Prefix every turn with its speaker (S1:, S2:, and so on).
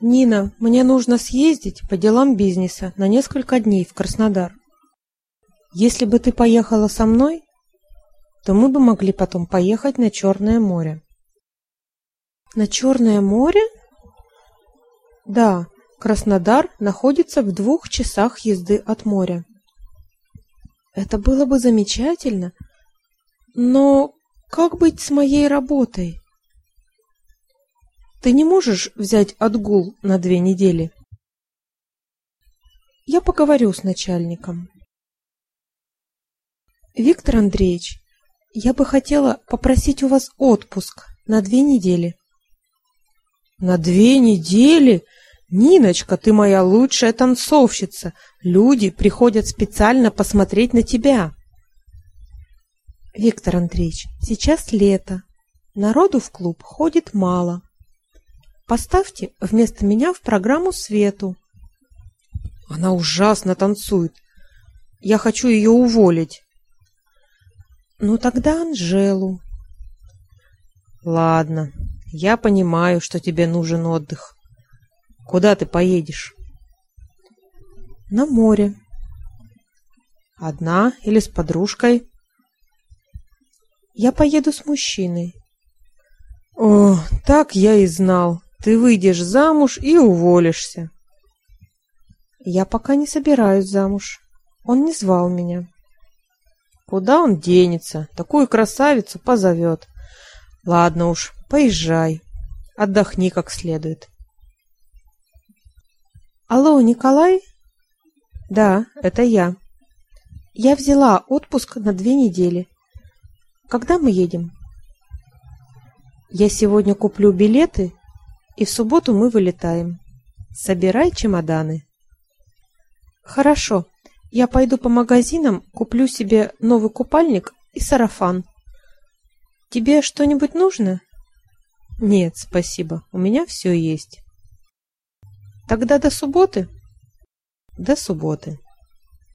S1: Нина, мне нужно съездить по делам бизнеса на несколько дней в Краснодар. Если бы ты поехала со мной, то мы бы могли потом поехать на Черное море. На Черное море? Да, Краснодар находится в двух часах езды от моря. Это было бы замечательно, но как быть с моей работой? Ты не можешь взять отгул на две недели? Я поговорю с начальником. Виктор Андреевич, я бы хотела попросить у вас отпуск на две недели. На две недели? Ниночка, ты моя лучшая танцовщица. Люди приходят специально посмотреть на тебя. Виктор Андреевич, сейчас лето. Народу в клуб ходит мало. Поставьте вместо меня в программу Свету. Она ужасно танцует. Я хочу ее уволить. Ну тогда Анжелу. Ладно, я понимаю, что тебе нужен отдых. Куда ты поедешь? На море. Одна или с подружкой? Я поеду с мужчиной. О, так я и знал. Ты выйдешь замуж и уволишься. Я пока не собираюсь замуж. Он не звал меня. Куда он денется? Такую красавицу позовет. Ладно уж, поезжай. Отдохни как следует. Алло, Николай? Да, это я. Я взяла отпуск на две недели. Когда мы едем? Я сегодня куплю билеты и в субботу мы вылетаем. Собирай чемоданы. Хорошо. Я пойду по магазинам, куплю себе новый купальник и сарафан. Тебе что-нибудь нужно? Нет, спасибо. У меня все есть. Тогда до субботы. До субботы.